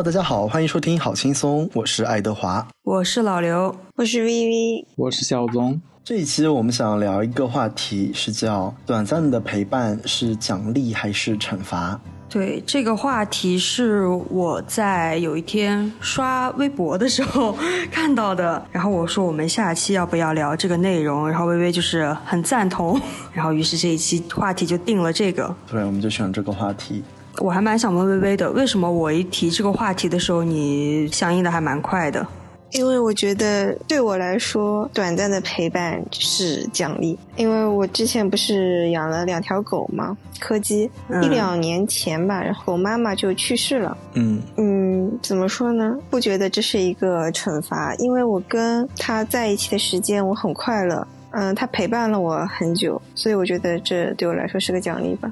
Hello，大家好，欢迎收听好轻松，我是爱德华，我是老刘，我是 VV，我是小宗。这一期我们想聊一个话题，是叫短暂的陪伴是奖励还是惩罚？对，这个话题是我在有一天刷微博的时候看到的，然后我说我们下期要不要聊这个内容，然后微微就是很赞同，然后于是这一期话题就定了这个。对，我们就选这个话题。我还蛮想问微微的，为什么我一提这个话题的时候，你响应的还蛮快的？因为我觉得对我来说，短暂的陪伴是奖励。因为我之前不是养了两条狗吗？柯基，一两年前吧，然后狗妈妈就去世了。嗯嗯，怎么说呢？不觉得这是一个惩罚，因为我跟它在一起的时间我很快乐。嗯，它陪伴了我很久，所以我觉得这对我来说是个奖励吧。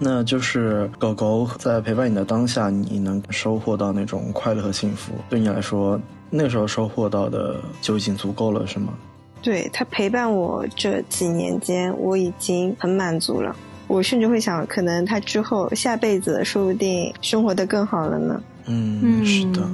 那就是狗狗在陪伴你的当下，你能收获到那种快乐和幸福。对你来说。那时候收获到的就已经足够了，是吗？对它陪伴我这几年间，我已经很满足了。我甚至会想，可能它之后下辈子说不定生活的更好了呢。嗯，是的。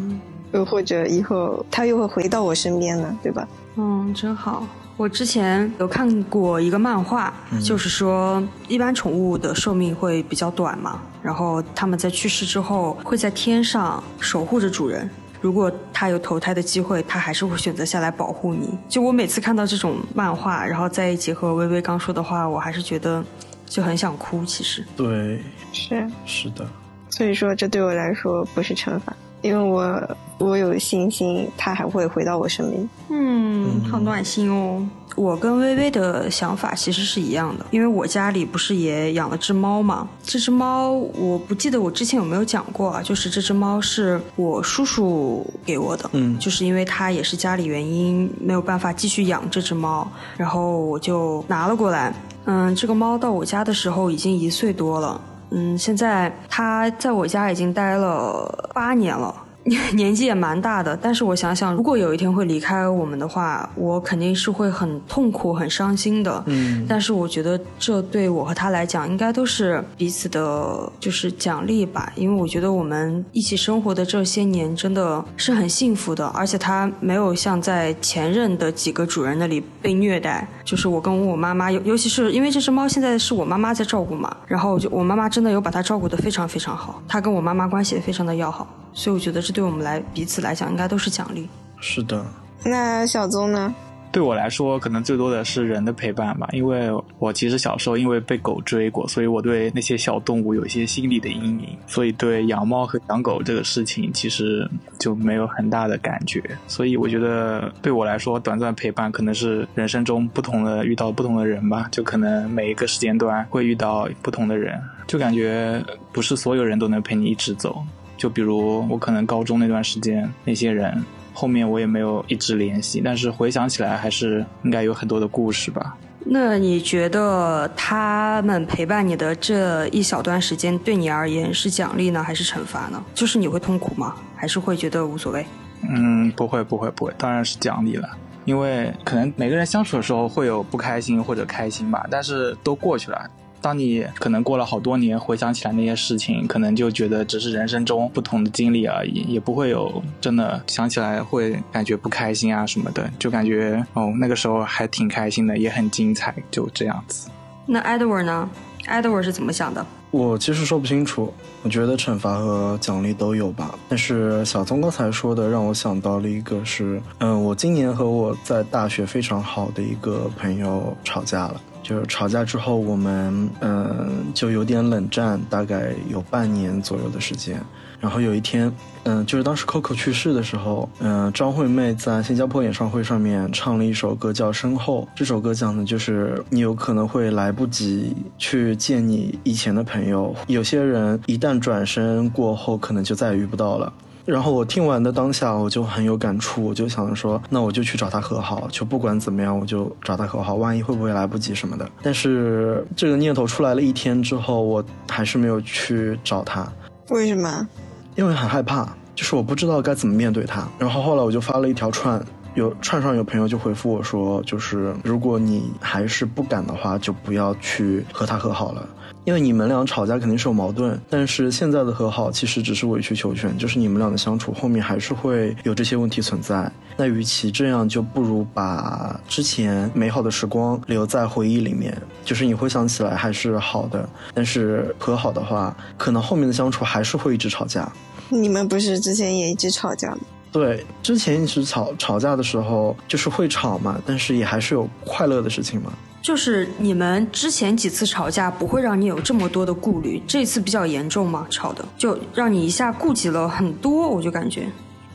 又或者以后它又会回到我身边呢，对吧？嗯，真好。我之前有看过一个漫画，就是说一般宠物的寿命会比较短嘛，然后它们在去世之后会在天上守护着主人。如果它有投胎的机会，它还是会选择下来保护你。就我每次看到这种漫画，然后再结合微微刚说的话，我还是觉得就很想哭。其实，对，是是的。所以说，这对我来说不是惩罚，因为我我有信心，他还会回到我身边。嗯，好暖心哦。我跟微微的想法其实是一样的，因为我家里不是也养了只猫嘛。这只猫我不记得我之前有没有讲过啊，就是这只猫是我叔叔给我的，嗯，就是因为他也是家里原因没有办法继续养这只猫，然后我就拿了过来。嗯，这个猫到我家的时候已经一岁多了，嗯，现在它在我家已经待了八年了。年纪也蛮大的，但是我想想，如果有一天会离开我们的话，我肯定是会很痛苦、很伤心的。嗯，但是我觉得这对我和他来讲，应该都是彼此的，就是奖励吧。因为我觉得我们一起生活的这些年真的是很幸福的，而且他没有像在前任的几个主人那里被虐待。就是我跟我妈妈，尤尤其是因为这只猫现在是我妈妈在照顾嘛，然后我就我妈妈真的有把它照顾得非常非常好，它跟我妈妈关系也非常的要好。所以我觉得这对我们来彼此来讲，应该都是奖励。是的。那小宗呢？对我来说，可能最多的是人的陪伴吧。因为我其实小时候因为被狗追过，所以我对那些小动物有一些心理的阴影。所以对养猫和养狗这个事情，其实就没有很大的感觉。所以我觉得对我来说，短暂陪伴可能是人生中不同的遇到不同的人吧。就可能每一个时间段会遇到不同的人，就感觉不是所有人都能陪你一直走。就比如我可能高中那段时间，那些人后面我也没有一直联系，但是回想起来还是应该有很多的故事吧。那你觉得他们陪伴你的这一小段时间，对你而言是奖励呢，还是惩罚呢？就是你会痛苦吗？还是会觉得无所谓？嗯，不会，不会，不会，当然是奖励了。因为可能每个人相处的时候会有不开心或者开心吧，但是都过去了。当你可能过了好多年，回想起来那些事情，可能就觉得只是人生中不同的经历而已，也不会有真的想起来会感觉不开心啊什么的，就感觉哦那个时候还挺开心的，也很精彩，就这样子。那 Edward 呢？Edward 是怎么想的？我其实说不清楚，我觉得惩罚和奖励都有吧。但是小宗刚才说的让我想到了一个，是嗯，我今年和我在大学非常好的一个朋友吵架了。就是吵架之后，我们嗯就有点冷战，大概有半年左右的时间。然后有一天，嗯，就是当时 Coco 去世的时候，嗯，张惠妹在新加坡演唱会上面唱了一首歌叫《身后》。这首歌讲的就是你有可能会来不及去见你以前的朋友，有些人一旦转身过后，可能就再也遇不到了。然后我听完的当下，我就很有感触，我就想说，那我就去找他和好，就不管怎么样，我就找他和好，万一会不会来不及什么的。但是这个念头出来了一天之后，我还是没有去找他。为什么？因为很害怕，就是我不知道该怎么面对他。然后后来我就发了一条串，有串上有朋友就回复我说，就是如果你还是不敢的话，就不要去和他和好了。因为你们俩吵架肯定是有矛盾，但是现在的和好其实只是委曲求全，就是你们俩的相处后面还是会有这些问题存在。那与其这样，就不如把之前美好的时光留在回忆里面，就是你回想起来还是好的。但是和好的话，可能后面的相处还是会一直吵架。你们不是之前也一直吵架吗？对，之前一直吵吵架的时候，就是会吵嘛，但是也还是有快乐的事情嘛。就是你们之前几次吵架不会让你有这么多的顾虑，这次比较严重嘛，吵的就让你一下顾及了很多，我就感觉。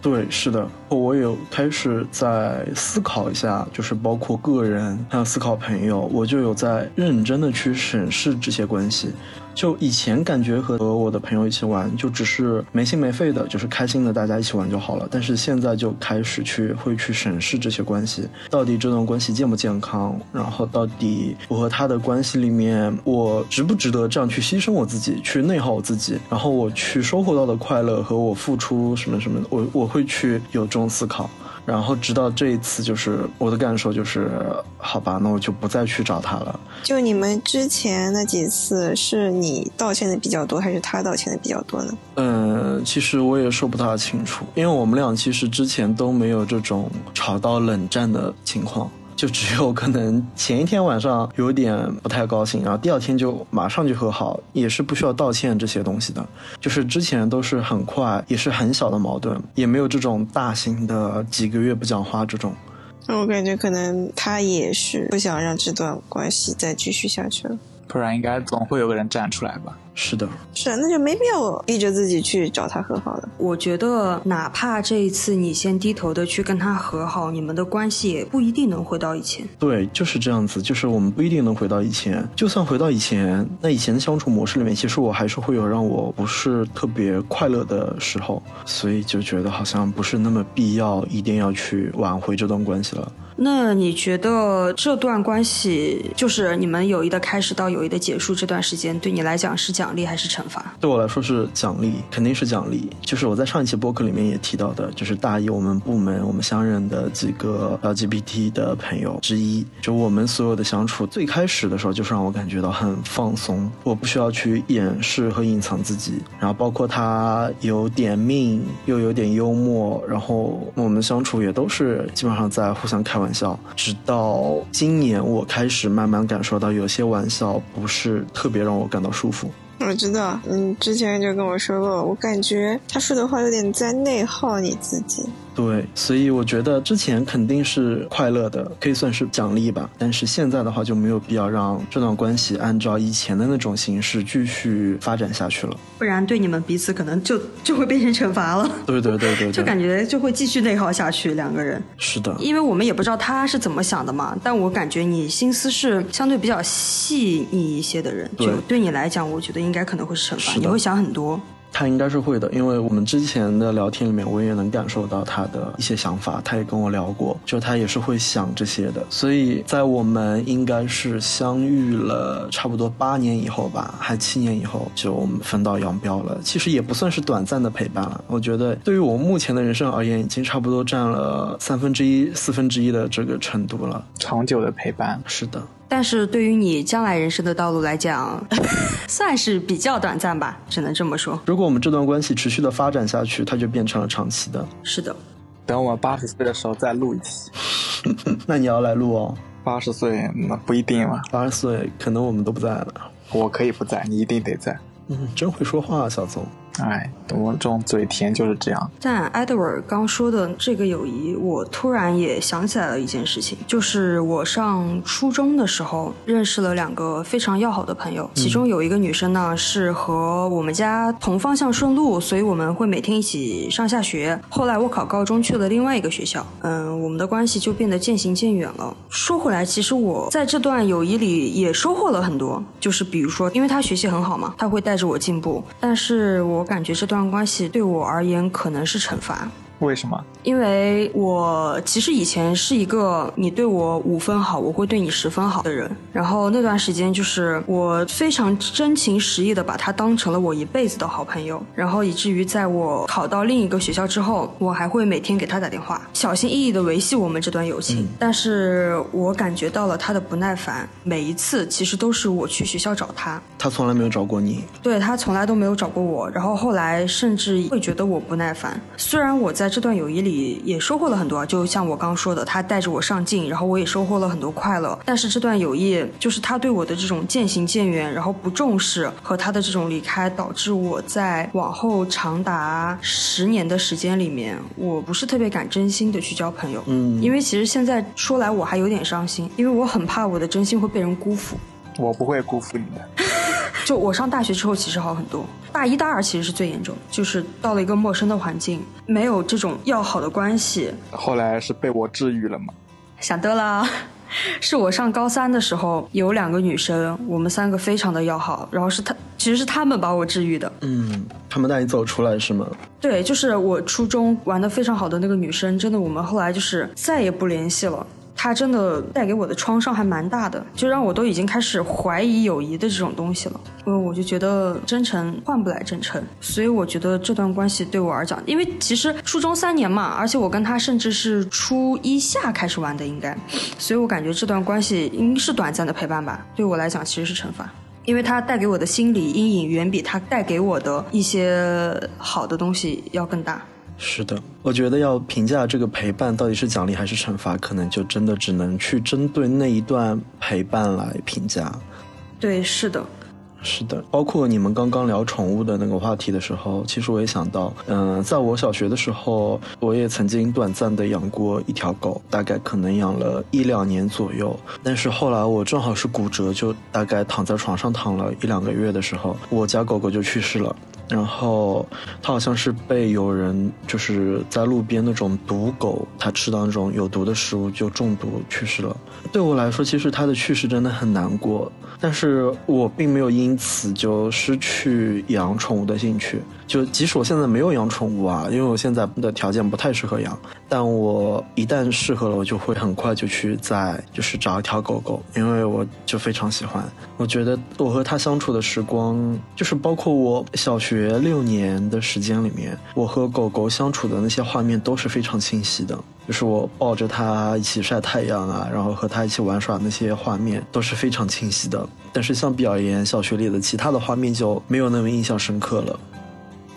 对，是的，我有开始在思考一下，就是包括个人还有思考朋友，我就有在认真的去审视这些关系。就以前感觉和和我的朋友一起玩，就只是没心没肺的，就是开心的，大家一起玩就好了。但是现在就开始去会去审视这些关系，到底这段关系健不健康，然后到底我和他的关系里面，我值不值得这样去牺牲我自己，去内耗我自己，然后我去收获到的快乐和我付出什么什么的，我我会去有这种思考。然后直到这一次，就是我的感受就是，好吧，那我就不再去找他了。就你们之前那几次，是你道歉的比较多，还是他道歉的比较多呢？嗯，其实我也说不大清楚，因为我们俩其实之前都没有这种吵到冷战的情况。就只有可能前一天晚上有点不太高兴，然后第二天就马上就和好，也是不需要道歉这些东西的。就是之前都是很快，也是很小的矛盾，也没有这种大型的几个月不讲话这种。那我感觉可能他也是不想让这段关系再继续下去了。不然应该总会有个人站出来吧？是的，是啊，那就没必要逼着自己去找他和好了。我觉得，哪怕这一次你先低头的去跟他和好，你们的关系也不一定能回到以前。对，就是这样子，就是我们不一定能回到以前。就算回到以前，那以前的相处模式里面，其实我还是会有让我不是特别快乐的时候，所以就觉得好像不是那么必要，一定要去挽回这段关系了。那你觉得这段关系，就是你们友谊的开始到友谊的结束这段时间，对你来讲是奖励还是惩罚？对我来说是奖励，肯定是奖励。就是我在上一期播客里面也提到的，就是大一我们部门我们相认的几个 LGBT 的朋友之一，就我们所有的相处，最开始的时候就是让我感觉到很放松，我不需要去掩饰和隐藏自己。然后包括他有点命，又有点幽默，然后我们相处也都是基本上在互相开玩笑。笑，直到今年我开始慢慢感受到，有些玩笑不是特别让我感到舒服。我知道，你之前就跟我说过，我感觉他说的话有点在内耗你自己。对，所以我觉得之前肯定是快乐的，可以算是奖励吧。但是现在的话就没有必要让这段关系按照以前的那种形式继续发展下去了，不然对你们彼此可能就 就会变成惩罚了。对对对对，就感觉就会继续内耗下去，两个人。是的，因为我们也不知道他是怎么想的嘛。但我感觉你心思是相对比较细腻一些的人，就对你来讲，我觉得应该可能会是惩罚，你会想很多。他应该是会的，因为我们之前的聊天里面，我也能感受到他的一些想法。他也跟我聊过，就他也是会想这些的。所以在我们应该是相遇了差不多八年以后吧，还七年以后就我们分道扬镳了。其实也不算是短暂的陪伴了。我觉得对于我目前的人生而言，已经差不多占了三分之一、四分之一的这个程度了。长久的陪伴，是的。但是对于你将来人生的道路来讲，算是比较短暂吧，只能这么说。如果我们这段关系持续的发展下去，它就变成了长期的。是的，等我们八十岁的时候再录一期。那你要来录哦。八十岁那不一定嘛。八十岁可能我们都不在了。我可以不在，你一定得在。嗯，真会说话啊，小宗。哎，我这种嘴甜就是这样。但 Edward 刚说的这个友谊，我突然也想起来了一件事情，就是我上初中的时候认识了两个非常要好的朋友，其中有一个女生呢是和我们家同方向顺路，所以我们会每天一起上下学。后来我考高中去了另外一个学校，嗯，我们的关系就变得渐行渐远了。说回来，其实我在这段友谊里也收获了很多，就是比如说，因为他学习很好嘛，他会带着我进步，但是我。我感觉这段关系对我而言可能是惩罚，为什么？因为我其实以前是一个你对我五分好，我会对你十分好的人。然后那段时间就是我非常真情实意的把他当成了我一辈子的好朋友。然后以至于在我考到另一个学校之后，我还会每天给他打电话，小心翼翼的维系我们这段友情。但是我感觉到了他的不耐烦，每一次其实都是我去学校找他，他从来没有找过你。对他从来都没有找过我。然后后来甚至会觉得我不耐烦。虽然我在这段友谊里也收获了很多，就像我刚刚说的，他带着我上进，然后我也收获了很多快乐。但是这段友谊，就是他对我的这种渐行渐远，然后不重视和他的这种离开，导致我在往后长达十年的时间里面，我不是特别敢真心的去交朋友。嗯，因为其实现在说来我还有点伤心，因为我很怕我的真心会被人辜负。我不会辜负你的。就我上大学之后，其实好很多。大一、大二其实是最严重，就是到了一个陌生的环境，没有这种要好的关系。后来是被我治愈了吗？想多了，是我上高三的时候，有两个女生，我们三个非常的要好，然后是她，其实是她们把我治愈的。嗯，她们带你走出来是吗？对，就是我初中玩的非常好的那个女生，真的，我们后来就是再也不联系了。他真的带给我的创伤还蛮大的，就让我都已经开始怀疑友谊的这种东西了。因为我就觉得真诚换不来真诚，所以我觉得这段关系对我而讲，因为其实初中三年嘛，而且我跟他甚至是初一下开始玩的，应该，所以我感觉这段关系应是短暂的陪伴吧。对我来讲其实是惩罚，因为他带给我的心理阴影远比他带给我的一些好的东西要更大。是的，我觉得要评价这个陪伴到底是奖励还是惩罚，可能就真的只能去针对那一段陪伴来评价。对，是的，是的。包括你们刚刚聊宠物的那个话题的时候，其实我也想到，嗯，在我小学的时候，我也曾经短暂的养过一条狗，大概可能养了一两年左右。但是后来我正好是骨折，就大概躺在床上躺了一两个月的时候，我家狗狗就去世了。然后，它好像是被有人就是在路边那种毒狗，它吃到那种有毒的食物就中毒去世了。对我来说，其实它的去世真的很难过，但是我并没有因此就失去养宠物的兴趣。就即使我现在没有养宠物啊，因为我现在的条件不太适合养，但我一旦适合了，我就会很快就去再就是找一条狗狗，因为我就非常喜欢。我觉得我和它相处的时光，就是包括我小学六年的时间里面，我和狗狗相处的那些画面都是非常清晰的。就是我抱着它一起晒太阳啊，然后和它一起玩耍那些画面都是非常清晰的。但是相比而言，小学里的其他的画面就没有那么印象深刻了。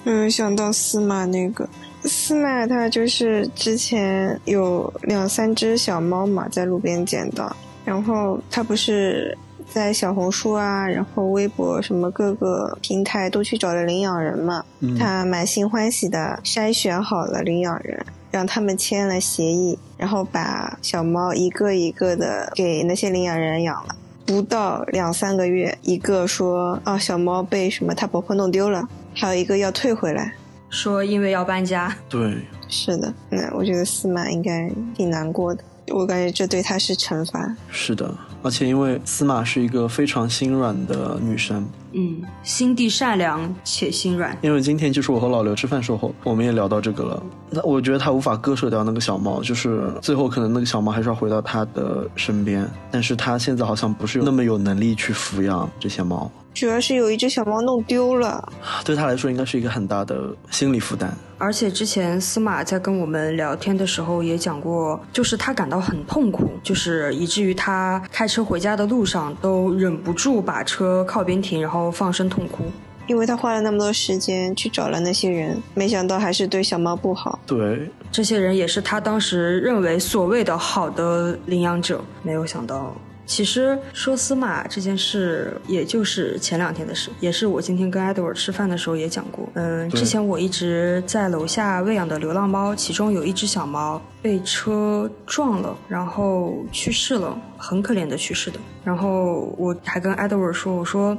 嗯，想到司马那个。司马，他就是之前有两三只小猫嘛，在路边捡到，然后他不是在小红书啊，然后微博什么各个平台都去找了领养人嘛，他满心欢喜的筛选好了领养人，让他们签了协议，然后把小猫一个一个的给那些领养人养了，不到两三个月，一个说啊小猫被什么他婆婆弄丢了。还有一个要退回来，说因为要搬家。对，是的，那我觉得司马应该挺难过的。我感觉这对他是惩罚。是的，而且因为司马是一个非常心软的女生，嗯，心地善良且心软。因为今天就是我和老刘吃饭时候，我们也聊到这个了。那我觉得他无法割舍掉那个小猫，就是最后可能那个小猫还是要回到他的身边，但是他现在好像不是那么有能力去抚养这些猫。主要是有一只小猫弄丢了，对他来说应该是一个很大的心理负担。而且之前司马在跟我们聊天的时候也讲过，就是他感到很痛苦，就是以至于他开车回家的路上都忍不住把车靠边停，然后放声痛哭。因为他花了那么多时间去找了那些人，没想到还是对小猫不好。对，这些人也是他当时认为所谓的好的领养者，没有想到。其实说司马这件事，也就是前两天的事，也是我今天跟艾德尔吃饭的时候也讲过。嗯，之前我一直在楼下喂养的流浪猫，其中有一只小猫被车撞了，然后去世了，很可怜的去世的。然后我还跟 Edward 说，我说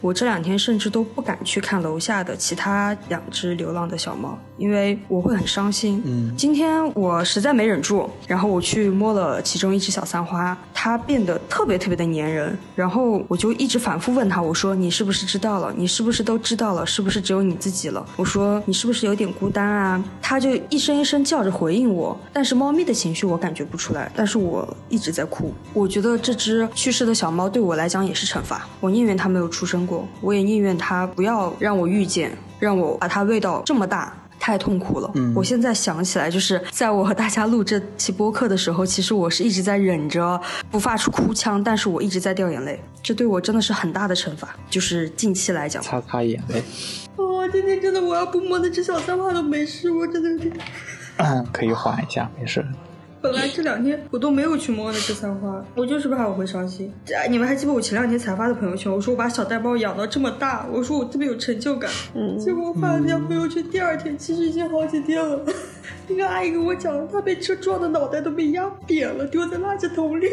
我这两天甚至都不敢去看楼下的其他两只流浪的小猫，因为我会很伤心。嗯今天我实在没忍住，然后我去摸了其中一只小三花，它变得特别特别的粘人，然后我就一直反复问他，我说你是不是知道了？你是不是都知道了？是不是只有你自己了？我说你是不是有点孤单啊？它就一声一声叫着回应我，但是猫咪的情绪我感觉不出来，但是我一直在哭。我觉得这只去世的小猫对我来讲也是惩罚，我宁愿它没有出生过，我也宁愿它不要让我遇见，让我把它喂到这么大。太痛苦了。嗯我现在想起来，就是在我和大家录这期播客的时候，其实我是一直在忍着不发出哭腔，但是我一直在掉眼泪，这对我真的是很大的惩罚。就是近期来讲，擦擦眼泪，哇、今天真的我要不摸那只小三花都没事，我真的有点。可以缓一下，没事。本来这两天我都没有去摸那只三花，我就是怕我会伤心。哎你们还记得我前两天才发的朋友圈？我说我把小呆猫养到这么大，我说我特别有成就感。嗯结果我发了条朋友圈，第二天其实已经好几天了。那个阿姨跟我讲，她被车撞的脑袋都被压扁了，丢在垃圾桶里。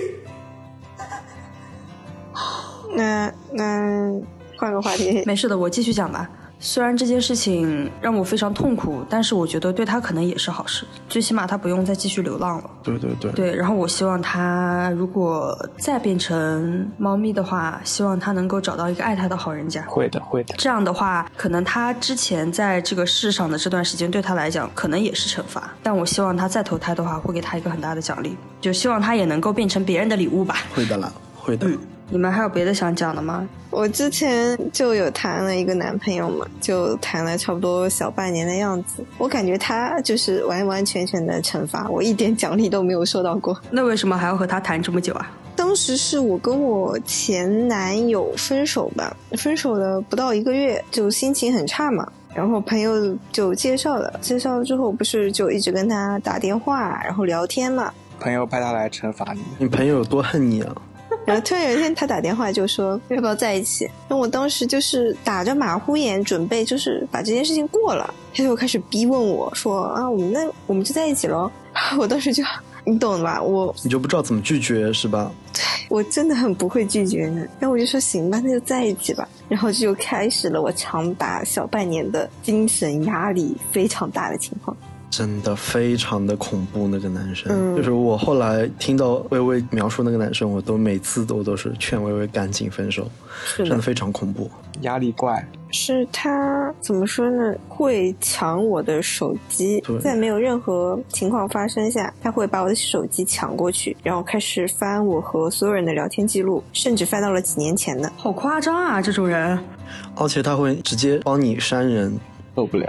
那那换个话题，没事的，我继续讲吧。虽然这件事情让我非常痛苦，但是我觉得对他可能也是好事，最起码他不用再继续流浪了。对对对，对，然后我希望他如果再变成猫咪的话，希望他能够找到一个爱他的好人家。会的，会的。这样的话，可能他之前在这个世上的这段时间对他来讲，可能也是惩罚。但我希望他再投胎的话，会给他一个很大的奖励，就希望他也能够变成别人的礼物吧。会的啦，会的。你们还有别的想讲的吗？我之前就有谈了一个男朋友嘛，就谈了差不多小半年的样子。我感觉他就是完完全全的惩罚我，一点奖励都没有收到过。那为什么还要和他谈这么久啊？当时是我跟我前男友分手吧，分手了不到一个月，就心情很差嘛。然后朋友就介绍了，介绍了之后不是就一直跟他打电话，然后聊天嘛。朋友派他来惩罚你，你朋友有多恨你啊？然后突然有一天他打电话就说要不要在一起，那我当时就是打着马虎眼准备就是把这件事情过了，他就开始逼问我说啊我们那我们就在一起喽，我当时就你懂吧，我你就不知道怎么拒绝是吧？对我真的很不会拒绝呢，然后我就说行吧，那就在一起吧，然后就开始了我长达小半年的精神压力非常大的情况。真的非常的恐怖，那个男生。嗯就是我后来听到微微描述那个男生，我都每次都都是劝微微赶紧分手，是，真的非常恐怖。压力怪。是他怎么说呢？会抢我的手机，在没有任何情况发生下，他会把我的手机抢过去，然后开始翻我和所有人的聊天记录，甚至翻到了几年前的。好夸张啊，这种人。而且他会直接帮你删人，受不了。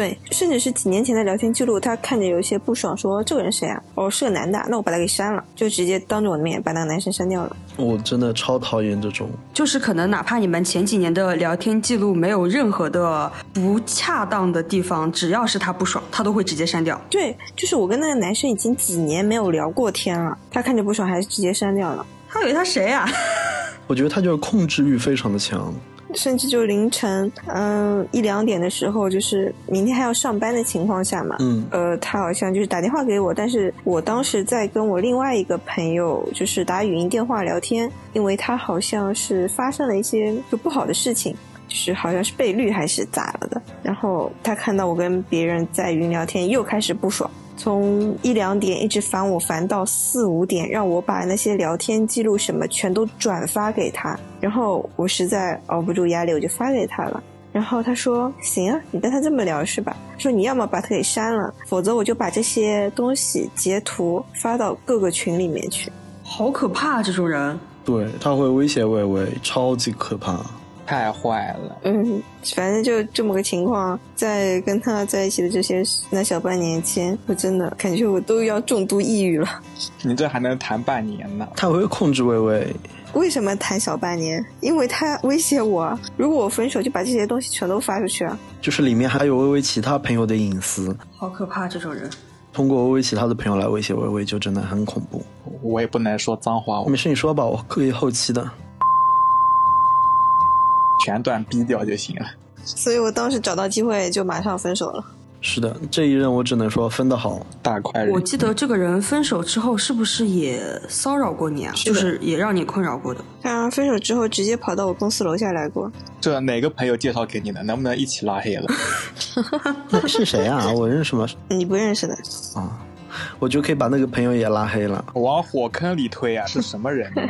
对，甚至是几年前的聊天记录，他看着有一些不爽，说这个人谁啊？哦，是个男的，那我把他给删了，就直接当着我的面把那个男生删掉了。我真的超讨厌这种。就是可能哪怕你们前几年的聊天记录没有任何的不恰当的地方，只要是他不爽，他都会直接删掉。对，就是我跟那个男生已经几年没有聊过天了，他看着不爽还是直接删掉了。他以为他谁啊？我觉得他就是控制欲非常的强。甚至就凌晨，嗯，一两点的时候，就是明天还要上班的情况下嘛，嗯呃，他好像就是打电话给我，但是我当时在跟我另外一个朋友就是打语音电话聊天，因为他好像是发生了一些就不好的事情，就是好像是被绿还是咋了的，然后他看到我跟别人在语音聊天，又开始不爽。从一两点一直烦我，烦到四五点，让我把那些聊天记录什么全都转发给他。然后我实在熬不住压力，我就发给他了。然后他说：“行啊，你跟他这么聊是吧？说你要么把他给删了，否则我就把这些东西截图发到各个群里面去。好可怕，这种人。对，他会威胁微微，超级可怕。太坏了，”嗯，反正就这么个情况。在跟他在一起的这些那小半年间，我真的感觉我都要重度抑郁了。你这还能谈半年呢？他会控制微微，为什么谈小半年？因为他威胁我，如果我分手，就把这些东西全都发出去啊。就是里面还有微微其他朋友的隐私，好可怕，这种人。通过微微其他的朋友来威胁微微，就真的很恐怖。我也不能说脏话，我没事，你说吧，我可以后期的。全段逼掉就行了。所以我当时找到机会就马上分手了。是的，这一任我只能说分得好。大快人我记得这个人分手之后是不是也骚扰过你啊？是就是也让你困扰过的。他分手之后直接跑到我公司楼下来过，这哪个朋友介绍给你的？能不能一起拉黑了？那是谁啊？我认识吗？你不认识的。啊，我就可以把那个朋友也拉黑了。往火坑里推啊！是什么人呢？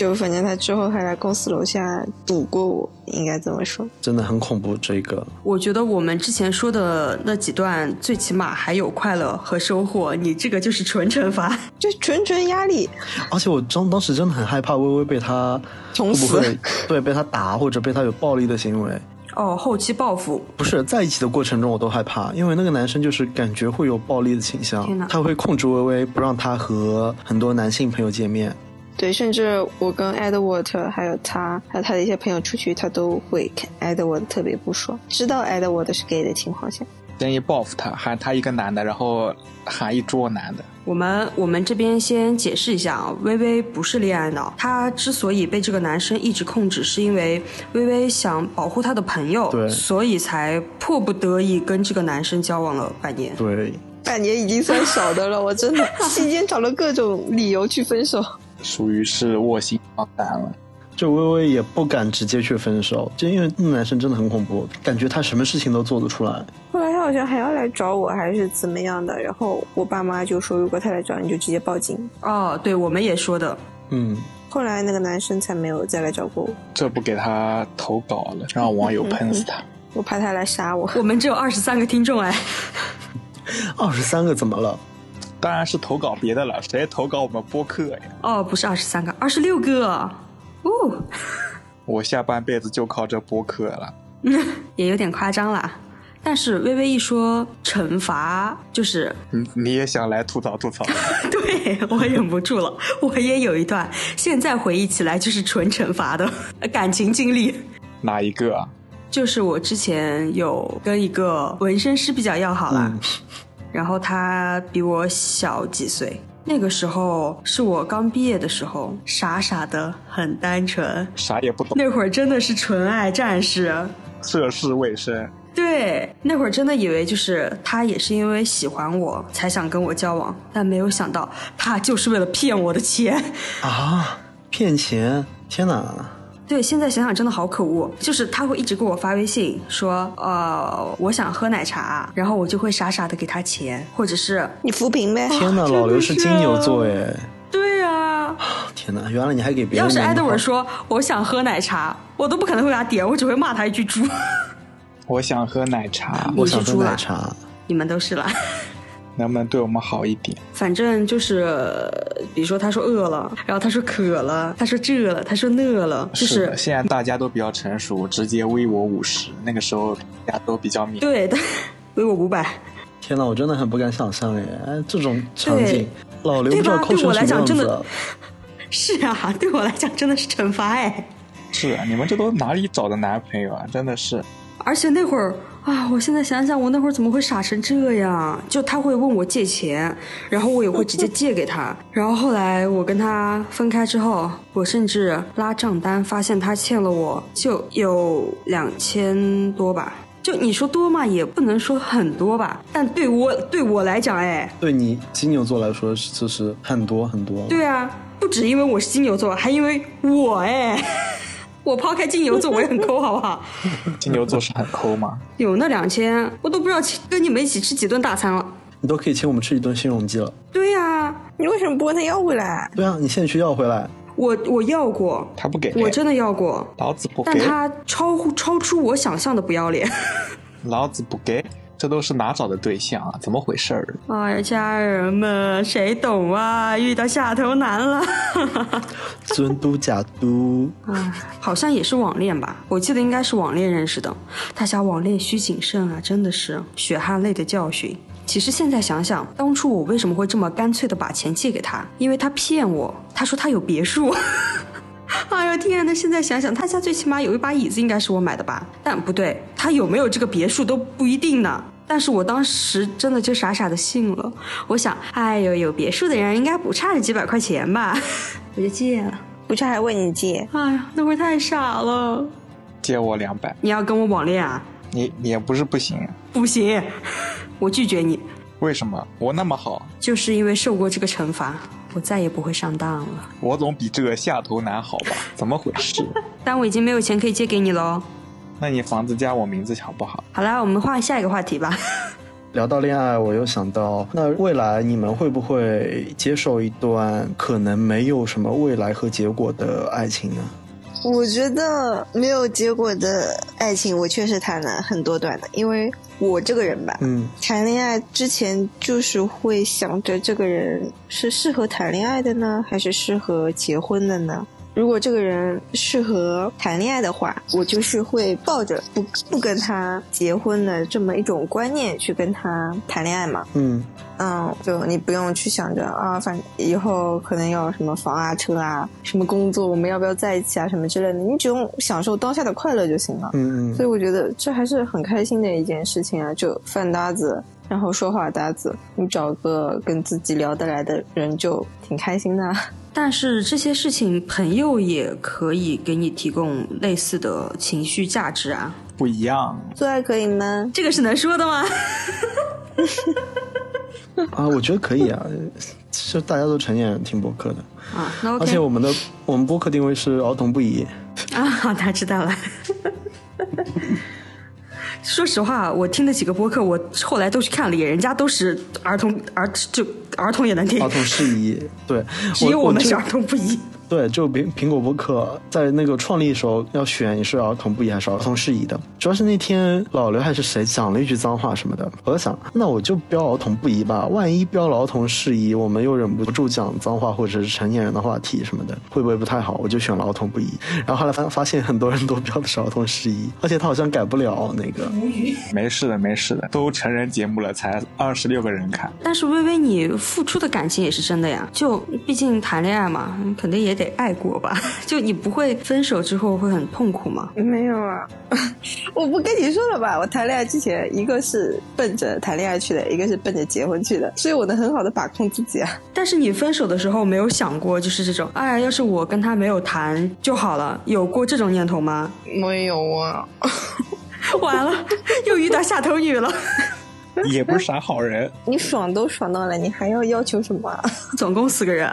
就反正他之后还来公司楼下堵过我，应该这么说。真的很恐怖。这个我觉得我们之前说的那几段，最起码还有快乐和收获，你这个就是纯惩罚。就纯纯压力，而且我当当时真的很害怕微微被他 捅死会不会对被他打或者被他有暴力的行为。哦，后期报复，不是在一起的过程中，我都害怕，因为那个男生就是感觉会有暴力的倾向，他会控制微微，不让他和很多男性朋友见面。对，甚至我跟 Edward 还有他还有他的一些朋友出去，他都会看 Edward 特别不爽，知道 Edward 是 gay 的情况下，建议报复他，喊他一个男的，然后喊一桌男的。我们我们这边先解释一下啊，微微不是恋爱脑，她之所以被这个男生一直控制，是因为微微想保护她的朋友，对所以才迫不得已跟这个男生交往了半年。对，半年已经算少的了，我真的期间找了各种理由去分手。属于是卧薪尝胆了。就微微也不敢直接去分手，就因为那男生真的很恐怖，感觉他什么事情都做得出来。后来他好像还要来找我，还是怎么样的，然后我爸妈就说，如果他来找你就直接报警。哦，对，我们也说的，嗯，后来那个男生才没有再来找过我，这不给他投稿了，让网友喷死他。我怕他来杀我。我们只有二十三个听众哎，二十三个怎么了？当然是投稿别的了，谁投稿我们播客呀？哦，不是二十三个，二十六个，哦，我下半辈子就靠这播客了。也有点夸张啦。但是微微一说惩罚，就是你你也想来吐槽吐槽？对我忍不住了，我也有一段，现在回忆起来就是纯惩罚的感情经历。哪一个啊？就是我之前有跟一个纹身师比较要好啦，然后他比我小几岁。那个时候是我刚毕业的时候，傻傻的，很单纯。啥也不懂，那会儿真的是纯爱战士。涉世未深。对，那会儿真的以为就是他也是因为喜欢我才想跟我交往，但没有想到他就是为了骗我的钱。啊，骗钱！天哪！对，现在想想真的好可恶。就是他会一直给我发微信说，呃，我想喝奶茶，然后我就会傻傻的给他钱，或者是，你扶贫呗。天哪，老刘是金牛座哎！对啊，天哪，原来你还给别人要是艾德文说我想喝奶茶，我都不可能会给他点，我只会骂他一句猪。我想喝奶茶，我想喝你是猪啦奶茶，你们都是啦。能不能对我们好一点？反正就是，比如说他说饿了，然后他说渴了，他说这了，他说那了，就是的，现在大家都比较成熟，直接微我五十。那个时候大家都比较敏，对的，为我五百。天呐，我真的很不敢想象哎！哎，这种场景对，老刘不知道对吧对我抠成什么来讲真的样子啊。是啊，对我来讲真的是惩罚哎。是啊，你们这都哪里找的男朋友啊？真的是，而且那会儿啊，我现在想想，我那会儿怎么会傻成这样？就他会问我借钱，然后我也会直接借给他。然后后来我跟他分开之后，我甚至拉账单，发现他欠了我就有两千多吧。就你说多嘛，也不能说很多吧，但对我对我来讲，哎，对你金牛座来说，就是很多很多。对啊，不止因为我是金牛座，还因为我哎，我抛开金牛座，我也很抠，好不好？金牛座是很抠吗？有那两千，我都不知道跟你们一起吃几顿大餐了。你都可以请我们吃一顿新荣记了。对呀、你为什么不问他要回来？对啊，你现在去要回来。我我要过，他不给，我真的要过，老子不给，但他超乎超出我想象的不要脸。老子不给，这都是哪找的对象啊？怎么回事儿？哎呀，家人们，谁懂啊？遇到下头男了。尊 嘟假嘟，哎，好像也是网恋吧？我记得应该是网恋认识的。大家网恋需谨慎啊，真的是血汗泪的教训。其实现在想想，当初我为什么会这么干脆的把钱借给他？因为他骗我，他说他有别墅。哎呦天呐！现在想想，他家最起码有一把椅子，应该是我买的吧？但不对，他有没有这个别墅都不一定呢。但是我当时真的就傻傻的信了。我想，哎呦，有别墅的人应该不差这几百块钱吧？我就借了。不差还问你借？哎呀，那会儿太傻了。借我两百，你要跟我网恋啊？你你也不是不行，不行，我拒绝你。为什么？我那么好，就是因为受过这个惩罚，我再也不会上当了。我总比这个下头男好吧？怎么回事？但我已经没有钱可以借给你喽。那你房子加我名字好不好？好啦，我们换下一个话题吧。聊到恋爱，我又想到，那未来你们会不会接受一段可能没有什么未来和结果的爱情呢？我觉得没有结果的爱情，我确实谈了很多段的，因为我这个人吧，嗯，谈恋爱之前就是会想着这个人是适合谈恋爱的呢，还是适合结婚的呢？如果这个人适合谈恋爱的话，我就是会抱着不不跟他结婚的这么一种观念去跟他谈恋爱嘛。嗯嗯，就你不用去想着啊，反正以后可能要什么房啊、车啊、什么工作，我们要不要在一起啊，什么之类的，你只用享受当下的快乐就行了。嗯嗯，所以我觉得这还是很开心的一件事情啊，就饭搭子，然后说话搭子，你找个跟自己聊得来的人就挺开心的。但是这些事情，朋友也可以给你提供类似的情绪价值啊。不一样，做爱可以吗？这个是能说的吗？啊，我觉得可以啊，就大家都成年人听播客的，啊，那而且我们的我们播客定位是儿童不宜。啊，好的，知道了。说实话，我听的几个播客，我后来都去看了，人家都是儿童儿就儿童也能听儿，童适宜，对，只有我们是儿童不宜。对，就苹苹果播客在那个创立时候要选你是儿童不宜还是儿童适宜的，主要是那天老刘还是谁讲了一句脏话什么的，我在想，那我就标儿童不宜吧，万一标了儿童适宜，我们又忍不住讲脏话或者是成年人的话题什么的，会不会不太好？我就选了儿童不宜，然后后来发发现很多人都标的是儿童适宜，而且他好像改不了那个，没事的，没事的，都成人节目了，才二十六个人看。但是微微，你付出的感情也是真的呀，就毕竟谈恋爱嘛，肯定也得爱过吧？就你不会分手之后会很痛苦吗？没有啊，我不跟你说了吧？我谈恋爱之前，一个是奔着谈恋爱去的，一个是奔着结婚去的，所以我能很好的把控自己啊。但是你分手的时候没有想过，就是这种，哎呀，要是我跟他没有谈就好了，有过这种念头吗？没有啊，完了，又遇到下头女了。也不是啥好人，你爽都爽到了，你还要要求什么啊？总共四个人，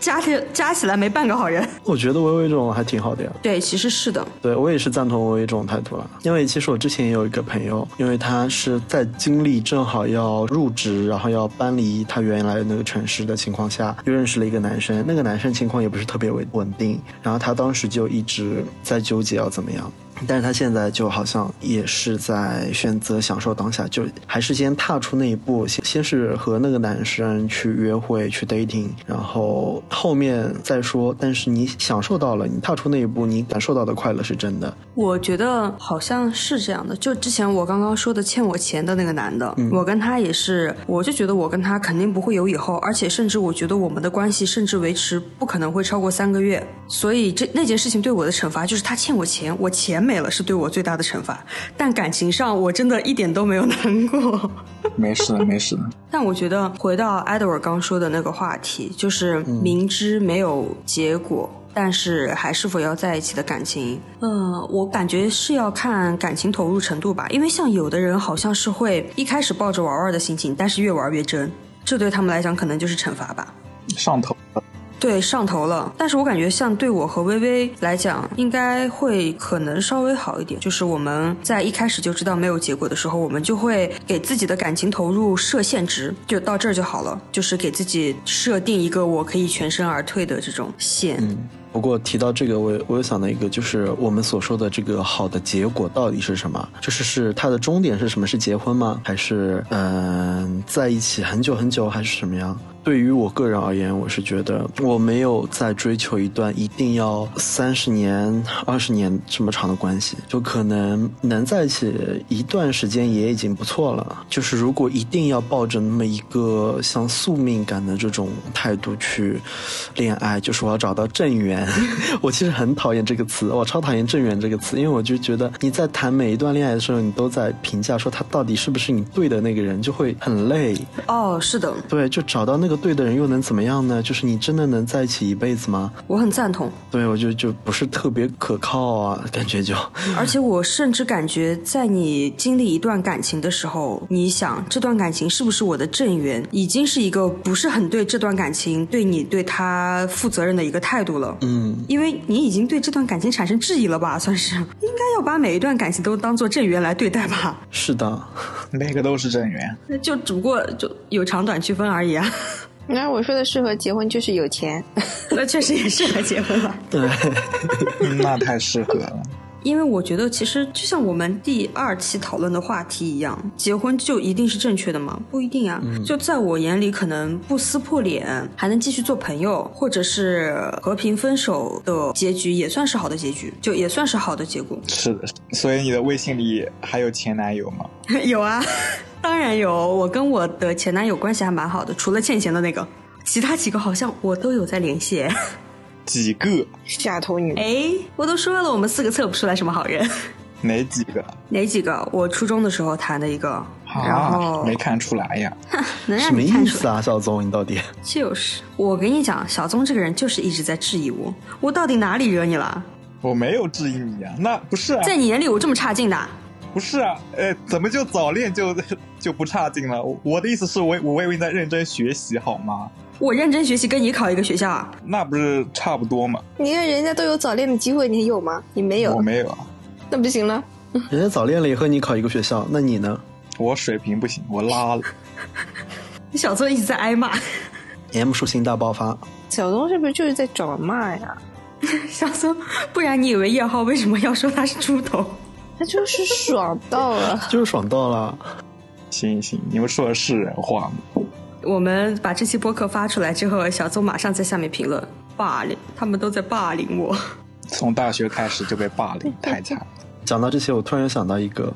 加起加起来没半个好人。我觉得微微这种还挺好的呀。对，其实是的。对我也是赞同微微这种态度了，因为其实我之前也有一个朋友，因为他是在经历正好要入职，然后要搬离他原来的那个城市的情况下，又认识了一个男生，那个男生情况也不是特别稳稳定，然后他当时就一直在纠结要怎么样。但是他现在就好像也是在选择享受当下，就还是先踏出那一步，先先是和那个男生去约会、去 dating，然后后面再说。但是你享受到了，你踏出那一步，你感受到的快乐是真的。我觉得好像是这样的。就之前我刚刚说的欠我钱的那个男的，嗯我跟他也是，我就觉得我跟他肯定不会有以后，而且甚至我觉得我们的关系甚至维持不可能会超过三个月。所以这那件事情对我的惩罚就是他欠我钱，我钱没了是对我最大的惩罚。但感情上我真的一点都没有难过。没事的，没事的。但我觉得回到 Edward 刚说的那个话题，就是明知没有结果，但是还是否要在一起的感情，呃，我感觉是要看感情投入程度吧。因为像有的人好像是会一开始抱着玩玩的心情，但是越玩越真，这对他们来讲可能就是惩罚吧。上头了，对，上头了。但是我感觉像对我和微微来讲，应该会可能稍微好一点。就是我们在一开始就知道没有结果的时候，我们就会给自己的感情投入设限值，就到这儿就好了。就是给自己设定一个我可以全身而退的这种线。嗯不过提到这个，我我又想到一个，就是我们所说的这个好的结果到底是什么？就是是它的终点是什么？是结婚吗？还是嗯、在一起很久很久，还是什么样？对于我个人而言，我是觉得我没有在追求一段一定要三十年、二十年这么长的关系，就可能能在一起一段时间也已经不错了。就是如果一定要抱着那么一个像宿命感的这种态度去恋爱，就是我要找到正缘。我其实很讨厌这个词，我超讨厌正缘这个词，因为我就觉得你在谈每一段恋爱的时候，你都在评价说他到底是不是你对的那个人，就会很累。哦，是的，对，就找到那个个对的人又能怎么样呢？就是你真的能在一起一辈子吗？我很赞同。对，我就就不是特别可靠啊，感觉就。而且我甚至感觉，在你经历一段感情的时候，你想这段感情是不是我的正缘，已经是一个不是很对这段感情对你对他负责任的一个态度了。嗯，因为你已经对这段感情产生质疑了吧？算是应该要把每一段感情都当做正缘来对待吧？是的，每个都是正缘，那就只不过就有长短区分而已啊。那我说的适合结婚就是有钱，那确实也适合结婚了。对，那太适合了。因为我觉得，其实就像我们第二期讨论的话题一样，结婚就一定是正确的吗？不一定啊。就在我眼里，可能不撕破脸，还能继续做朋友，或者是和平分手的结局，也算是好的结局，就也算是好的结果。是的，所以你的微信里还有前男友吗？有啊，当然有。我跟我的前男友关系还蛮好的，除了欠钱的那个，其他几个好像我都有在联系。几个？下头女。哎，我都说了，我们四个测不出来什么好人。哪几个？哪几个？我初中的时候谈的一个，然后没看出来呀。能让什么你看出来？意思啊，小宗，你到底？就是我跟你讲，小宗这个人就是一直在质疑我，我到底哪里惹你了？我没有质疑你呀，那不是啊，在你眼里我这么差劲的？不是啊，呃，怎么就早恋就就不差劲了？我的意思是我我以为你在认真学习好吗？我认真学习，跟你考一个学校啊？那不是差不多吗？你看人家都有早恋的机会，你有吗？你没有我，没有啊，那不行了。人家早恋了也和你考一个学校，那你呢我水平不行，我拉了。小宗一直在挨骂？M 属性大爆发，小东是不是就是在找骂呀？小松，不然你以为叶浩为什么要说他是猪头？他就是爽到了。就是爽到了。行行，你们说的是人话吗？我们把这期播客发出来之后，小邹马上在下面评论霸凌，他们都在霸凌我。从大学开始就被霸凌，太惨了。讲到这些，我突然又想到一个，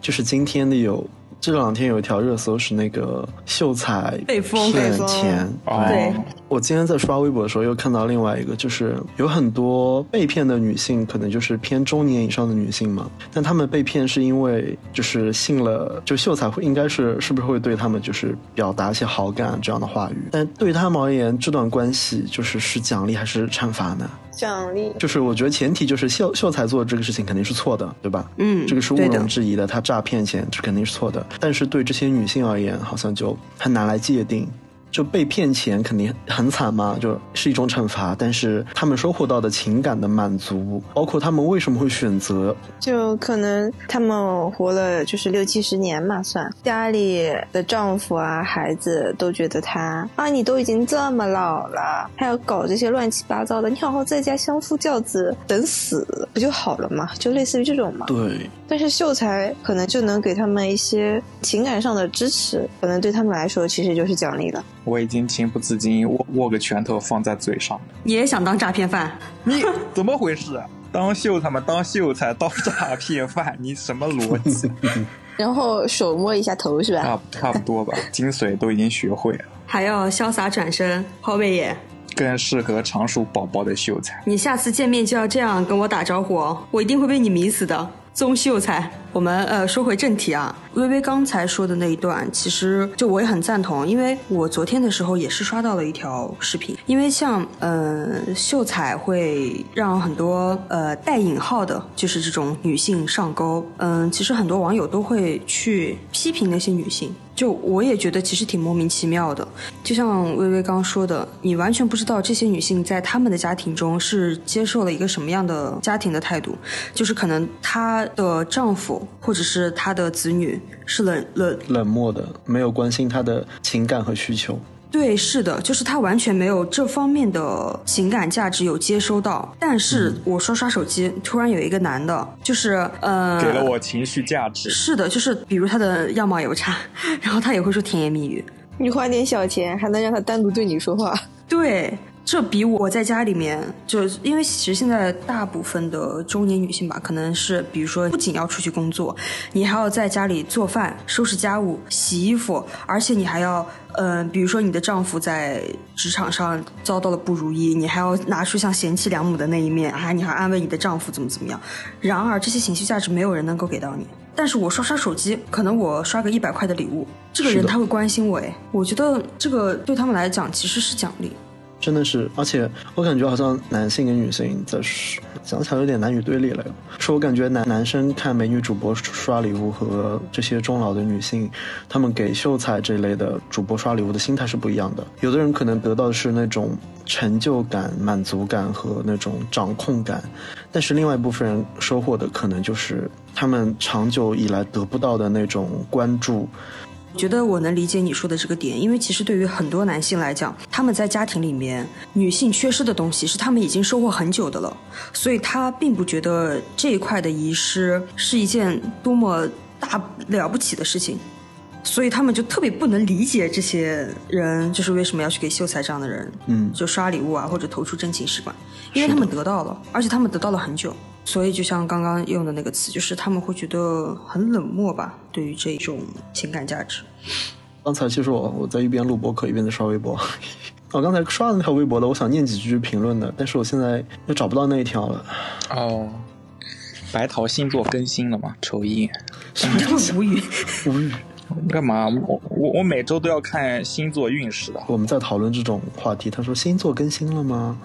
就是今天的有这两天有一条热搜是那个秀才被封。骗钱。哦。对。我今天在刷微博的时候又看到另外一个，就是有很多被骗的女性，可能就是偏中年以上的女性嘛，但她们被骗是因为就是信了，就秀才会应该是是不是会对他们就是表达一些好感这样的话语，但对他们而言，这段关系就是是奖励还是惩罚呢？奖励就是我觉得前提就是秀秀才做这个事情肯定是错的，对吧？嗯这个是毋庸置疑的，他诈骗钱这肯定是错的。但是对这些女性而言，好像就很难来界定。就被骗钱肯定很惨嘛，就是一种惩罚。但是他们收获到的情感的满足，包括他们为什么会选择，就可能他们活了就是六七十年嘛，算家里的丈夫啊、孩子都觉得他啊，你都已经这么老了，还要搞这些乱七八糟的，你好好在家相夫教子，等死不就好了嘛？就类似于这种嘛。对，但是秀才可能就能给他们一些情感上的支持，可能对他们来说其实就是奖励了。我已经情不自禁握握个拳头放在嘴上了。你也想当诈骗犯？你 怎么回事啊？当秀才嘛，当秀才，当诈骗犯，你什么逻辑？然后手摸一下头是吧？差差不多吧，精髓都已经学会了，还要潇洒转身，抛媚眼。更适合常熟宝宝的秀才。你下次见面就要这样跟我打招呼哦，我一定会被你迷死的。宗秀才，我们呃说回正题啊，微微刚才说的那一段，其实就我也很赞同，因为我昨天的时候也是刷到了一条视频，因为像呃秀才会让很多呃带引号的，就是这种女性上钩，嗯、其实很多网友都会去批评那些女性，就我也觉得其实挺莫名其妙的，就像微微刚说的，你完全不知道这些女性在她们的家庭中是接受了一个什么样的家庭的态度，就是可能她的丈夫或者是她的子女是冷冷冷漠的，没有关心他的情感和需求。对，是的，就是他完全没有这方面的情感价值有接收到。但是我刷刷手机，突然有一个男的，就是呃，给了我情绪价值，是的，就是比如他的样貌也不差，然后他也会说甜言蜜语。你花点小钱还能让他单独对你说话，对，这比我在家里面，就因为其实现在大部分的中年女性吧，可能是比如说不仅要出去工作，你还要在家里做饭、收拾家务、洗衣服，而且你还要，呃，比如说你的丈夫在职场上遭到了不如意，你还要拿出像贤妻良母的那一面，还你还安慰你的丈夫怎么怎么样。然而这些情绪价值没有人能够给到你。但是我刷刷手机，可能我刷个一百块的礼物，这个人他会关心我，哎，我觉得这个对他们来讲其实是奖励。真的是，而且我感觉好像男性跟女性在讲起来有点男女对立了。说我感觉男男生看美女主播刷礼物和这些中老的女性，他们给秀才这类的主播刷礼物的心态是不一样的。有的人可能得到的是那种成就感、满足感和那种掌控感，但是另外一部分人收获的可能就是他们长久以来得不到的那种关注。觉得我能理解你说的这个点，因为其实对于很多男性来讲，他们在家庭里面女性缺失的东西是他们已经收获很久的了，所以他并不觉得这一块的遗失是一件多么大了不起的事情，所以他们就特别不能理解这些人就是为什么要去给秀才这样的人，嗯，就刷礼物啊或者投出真情实感，因为他们得到了，而且他们得到了很久。所以，就像刚刚用的那个词，就是他们会觉得很冷漠吧，对于这种情感价值。刚才其实我我在一边录播客一边在刷微博，我 刚才刷的那条微博的，我想念几句评论的，但是我现在又找不到那一条了。哦，白桃星座更新了吗？丑一，什么叫无语？无语。干嘛？我我我每周都要看星座运势的。我们在讨论这种话题，他说星座更新了吗？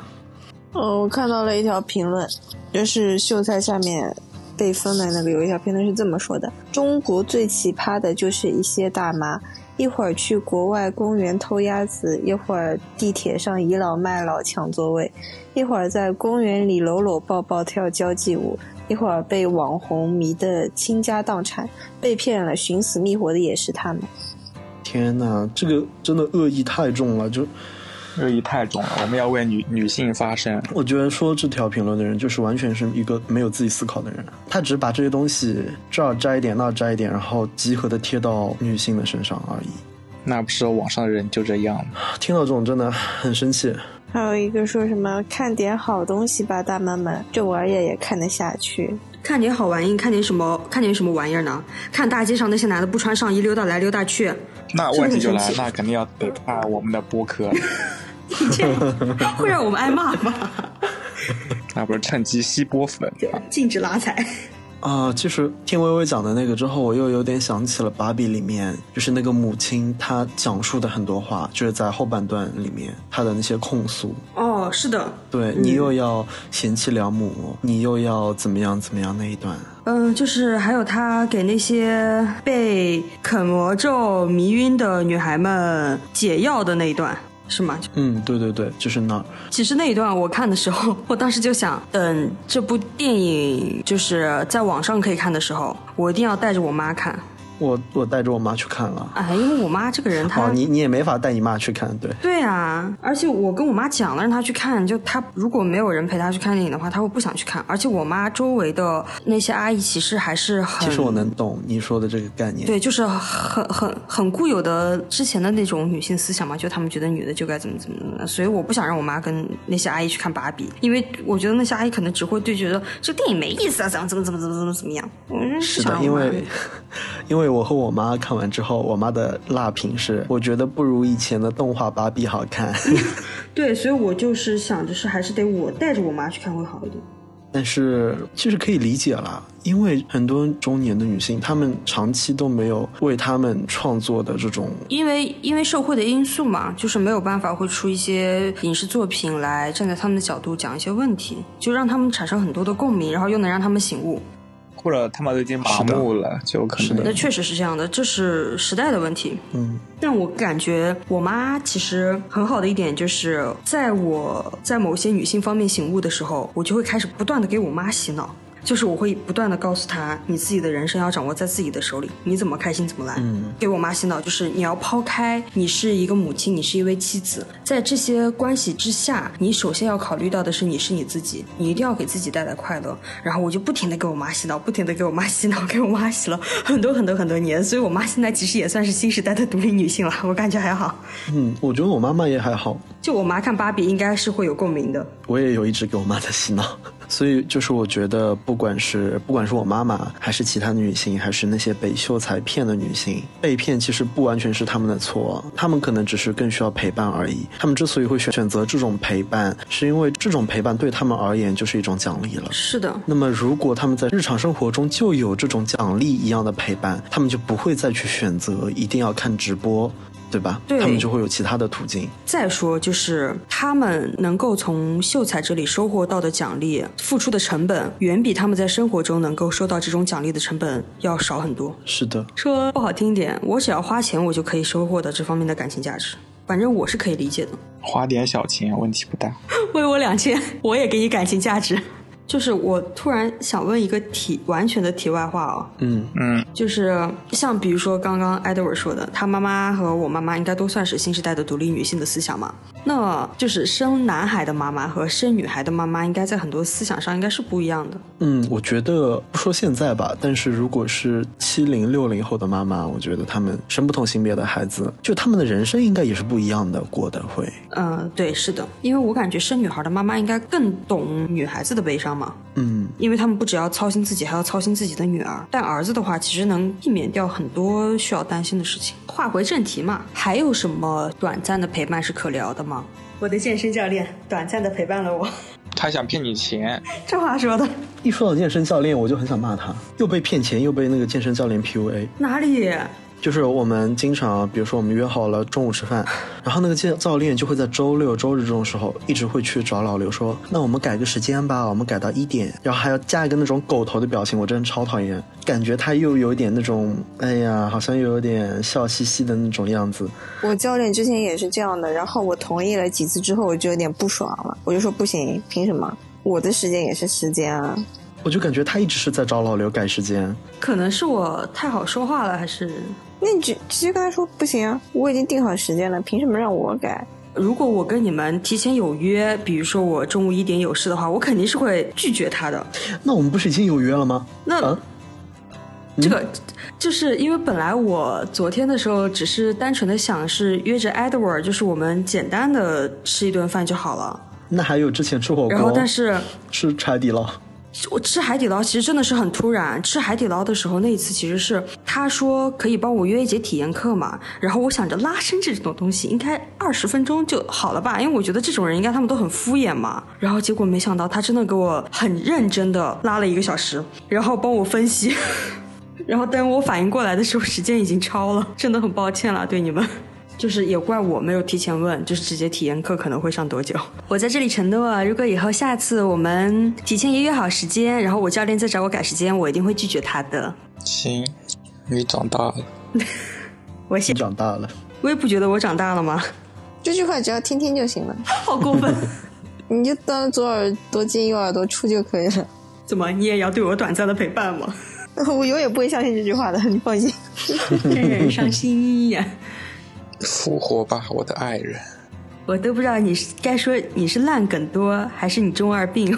哦，我看到了一条评论，就是秀才下面被封的那个有一条评论是这么说的：中国最奇葩的就是一些大妈，一会儿去国外公园偷鸭子，一会儿地铁上倚老卖老抢座位，一会儿在公园里搂搂抱抱跳交际舞，一会儿被网红迷得倾家荡产，被骗了寻死觅活的也是他们。天哪，这个真的恶意太重了，就。恶意太重了，我们要为女女性发声。我觉得说这条评论的人，就是完全是一个没有自己思考的人。他只是把这些东西这儿摘一点，那儿摘一点，然后集合的贴到女性的身上而已。那不是网上的人就这样吗？听到这种真的很生气。还有一个说什么看点好东西吧，大妈们，这玩意儿也看得下去。看点好玩意，看点什么？看点什么玩意儿呢？看大街上那些男的不穿上衣溜达来溜达去。那问题就来，那肯定要得看我们的播客。会让我们挨骂吗？那不是趁机吸波粉，禁止拉踩。啊，其实听微微讲的那个之后，我又有点想起了《芭比》里面，就是那个母亲她讲述的很多话，就是在后半段里面她的那些控诉。哦，是的，对你又要贤妻良母，你又要怎么样怎么样那一段。嗯，就是还有她给那些被啃魔咒迷晕的女孩们解药的那一段。是吗？嗯，对对对，就是那。其实那一段我看的时候，我当时就想，等这部电影就是在网上可以看的时候，我一定要带着我妈看。我我带着我妈去看了，哎，因为我妈这个人，她哦你你也没法带你妈去看，对对啊，而且我跟我妈讲了让她去看，就她如果没有人陪她去看电影的话，她会不想去看。而且我妈周围的那些阿姨其实还是很，其实我能懂你说的这个概念，对，就是很很很固有的之前的那种女性思想嘛，就他们觉得女的就该怎么怎么怎么，所以我不想让我妈跟那些阿姨去看芭比，因为我觉得那些阿姨可能只会对觉得这个电影没意思啊，怎么怎么怎么怎么怎么怎么样。是的，因为 因为。我和我妈看完之后，我妈的辣评是：我觉得不如以前的动画芭比好看。对，所以我就是想着是还是得我带着我妈去看会好一点。但是其实可以理解啦，因为很多中年的女性，她们长期都没有为她们创作的这种，因为因为社会的因素嘛，就是没有办法会出一些影视作品来站在他们的角度讲一些问题，就让他们产生很多的共鸣，然后又能让他们醒悟。或者他们都已经麻木了，就可能。那确实是这样的，这是时代的问题。嗯，但我感觉我妈其实很好的一点，就是在我在某些女性方面醒悟的时候，我就会开始不断的给我妈洗脑。就是我会不断的告诉他，你自己的人生要掌握在自己的手里，你怎么开心怎么来。嗯，给我妈洗脑，就是你要抛开你是一个母亲，你是一位妻子，在这些关系之下，你首先要考虑到的是你是你自己，你一定要给自己带来快乐。然后我就不停的给我妈洗脑，不停的给我妈洗脑，给我妈洗了很多很多很多年，所以我妈现在其实也算是新时代的独立女性了，我感觉还好。嗯，我觉得我妈妈也还好，就我妈看芭比应该是会有共鸣的。我也有一直给我妈在洗脑，所以就是我觉得，不管是不管是我妈妈，还是其他女性，还是那些被秀才骗的女性，被骗其实不完全是他们的错，他们可能只是更需要陪伴而已。他们之所以会选选择这种陪伴，是因为这种陪伴对他们而言就是一种奖励了。是的，那么，如果他们在日常生活中就有这种奖励一样的陪伴，他们就不会再去选择一定要看直播，对吧？对他们就会有其他的途径。再说就是他们能够从秀才这里收获到的奖励，付出的成本远比他们在生活中能够收到这种奖励的成本要少很多。是的，说不好听点，我只要花钱，我就可以收获到这方面的感情价值。反正我是可以理解的。花点小钱问题不大。为我两千，我也给你感情价值。就是我突然想问一个题完全的题外话哦，嗯，嗯，就是像比如说刚刚 Edward 说的，他妈妈和我妈妈应该都算是新时代的独立女性的思想嘛。那就是生男孩的妈妈和生女孩的妈妈，应该在很多思想上应该是不一样的。嗯，我觉得不说现在吧，但是如果是七零六零后的妈妈，我觉得他们生不同性别的孩子，就他们的人生应该也是不一样的过的会。嗯、对，是的，因为我感觉生女孩的妈妈应该更懂女孩子的悲伤嘛，嗯，因为他们不只要操心自己，还要操心自己的女儿。但儿子的话，其实能避免掉很多需要担心的事情。话回正题嘛，还有什么短暂的陪伴是可聊的吗？我的健身教练短暂的陪伴了我，他想骗你钱，这话说的一说到健身教练，我就很想骂他，又被骗钱，又被那个健身教练 PUA。哪里？就是我们经常，比如说我们约好了中午吃饭，然后那个教教练就会在周六、周日这种时候，一直会去找老刘说：“那我们改个时间吧，我们改到一点。”然后还要加一个那种狗头的表情，我真的超讨厌，感觉他又有点那种，哎呀，好像又有点笑嘻嘻的那种样子。我教练之前也是这样的，然后我同意了几次之后，我就有点不爽了，我就说不行，凭什么？我的时间也是时间啊！我就感觉他一直是在找老刘改时间。可能是我太好说话了，还是那你直直接跟他说不行啊，我已经定好时间了，凭什么让我改？如果我跟你们提前有约，比如说我中午一点有事的话，我肯定是会拒绝他的。那我们不是已经有约了吗？那、啊这个就是因为本来我昨天的时候只是单纯的想是约着 Edward，就是我们简单的吃一顿饭就好了。那还有之前吃火锅，然后但是吃柴底捞，我吃海底捞其实真的是很突然。吃海底捞的时候，那一次其实是他说可以帮我约一节体验课嘛，然后我想着拉伸这种东西应该二十分钟就好了吧，因为我觉得这种人应该他们都很敷衍嘛。然后结果没想到他真的给我很认真的拉了一个小时，然后帮我分析。然后等我反应过来的时候，时间已经超了，真的很抱歉了，对你们。就是也怪我没有提前问，就是直接体验课可能会上多久。我在这里承诺，如果以后下次我们提前也约好时间，然后我教练再找我改时间，我一定会拒绝他的。行，你长大了。我现长大了。我也不觉得我长大了吗？这句话只要听听就行了，好过分！你就当左耳朵进右耳朵出就可以了。怎么你也要对我短暂的陪伴吗？我永远不会相信这句话的，你放心。真让人伤心呀！复活吧，我的爱人。我都不知道你是该说你是烂梗多，还是你中二病。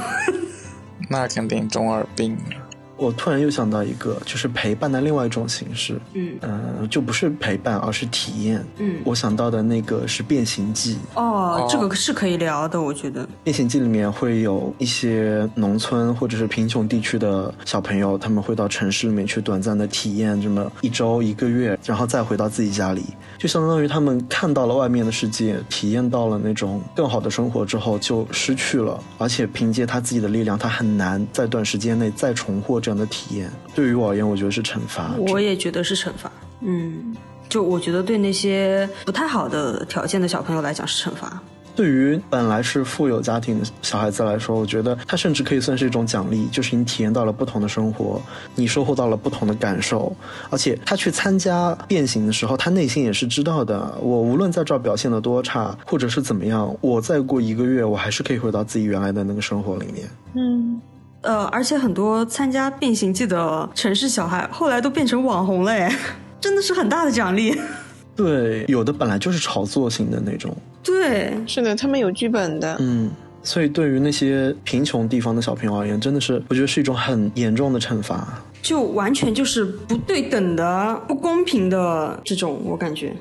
那肯定中二病了。我突然又想到一个，就是陪伴的另外一种形式，嗯。嗯、就不是陪伴，而是体验。嗯，我想到的那个是《变形记》，哦，这个是可以聊的，我觉得。《变形记》里面会有一些农村或者是贫穷地区的小朋友，他们会到城市里面去短暂的体验这么一周一个月，然后再回到自己家里，就相当于他们看到了外面的世界，体验到了那种更好的生活之后就失去了，而且凭借他自己的力量，他很难在短时间内再重获这样的体验。对于我而言，我觉得是惩罚。我也觉得是惩罚。嗯，就我觉得对那些不太好的条件的小朋友来讲是惩罚。对于本来是富有家庭的小孩子来说，我觉得他甚至可以算是一种奖励，就是你体验到了不同的生活，你收获到了不同的感受，而且他去参加变形的时候，他内心也是知道的，我无论在这儿表现的多差，或者是怎么样，我再过一个月，我还是可以回到自己原来的那个生活里面。嗯，呃，而且很多参加变形记的城市小孩后来都变成网红了，哎，真的是很大的奖励。对，有的本来就是炒作型的那种。对，是的，他们有剧本的。嗯，所以对于那些贫穷地方的小朋友而言，真的是我觉得是一种很严重的惩罚。就完全就是不对等的、不公平的这种，我感觉。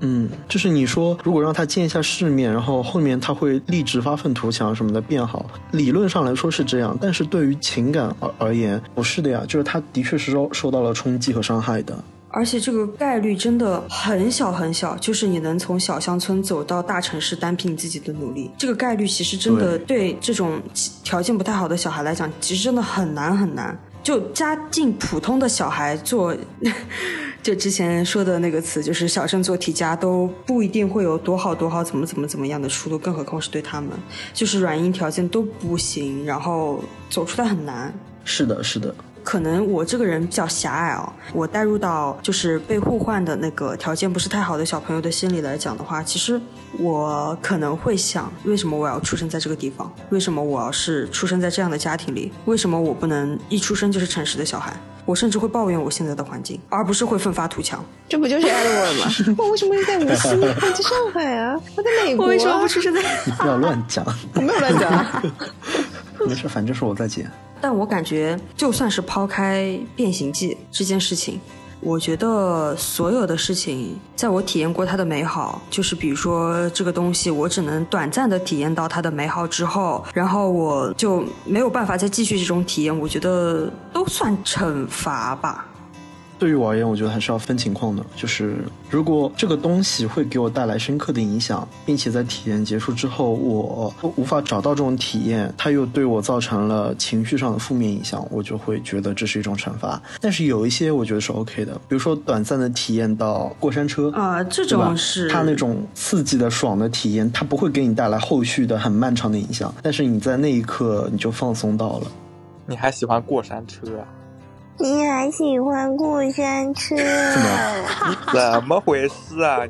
嗯，就是你说，如果让他见一下世面，然后后面他会立志发愤图强什么的变好，理论上来说是这样，但是对于情感而而言，不是的呀，就是他的确是受受到了冲击和伤害的。而且这个概率真的很小很小，就是你能从小乡村走到大城市，单凭你自己的努力，这个概率其实真的对这种条件不太好的小孩来讲，其实真的很难很难。就家境普通的小孩做，就之前说的那个词，就是小镇做题家都不一定会有多好多好，怎么怎么怎么样的出路，更何况是对他们，就是软硬条件都不行，然后走出来很难。是的，是的。可能我这个人比较狭隘哦，我带入到就是被互换的那个条件不是太好的小朋友的心理来讲的话，其实我可能会想，为什么我要出生在这个地方？为什么我要是出生在这样的家庭里？为什么我不能一出生就是诚实的小孩？我甚至会抱怨我现在的环境，而不是会奋发图强。这不就是艾德沃吗？我为什么会在无锡？我在上海啊，我在美国。我为什么不出生在？你不要乱讲，我没有乱讲。没事，反正是我在剪。但我感觉，就算是抛开变形记这件事情，我觉得所有的事情，在我体验过它的美好，就是比如说这个东西，我只能短暂的体验到它的美好之后，然后我就没有办法再继续这种体验。我觉得都算惩罚吧。对于我而言，我觉得还是要分情况的。就是如果这个东西会给我带来深刻的影响，并且在体验结束之后，我无法找到这种体验，它又对我造成了情绪上的负面影响，我就会觉得这是一种惩罚。但是有一些我觉得是 OK 的，比如说短暂的体验到过山车啊，这种是它那种刺激的、爽的体验，它不会给你带来后续的很漫长的影响，但是你在那一刻你就放松到了。你还喜欢过山车啊？你还喜欢过山车？怎么回事啊？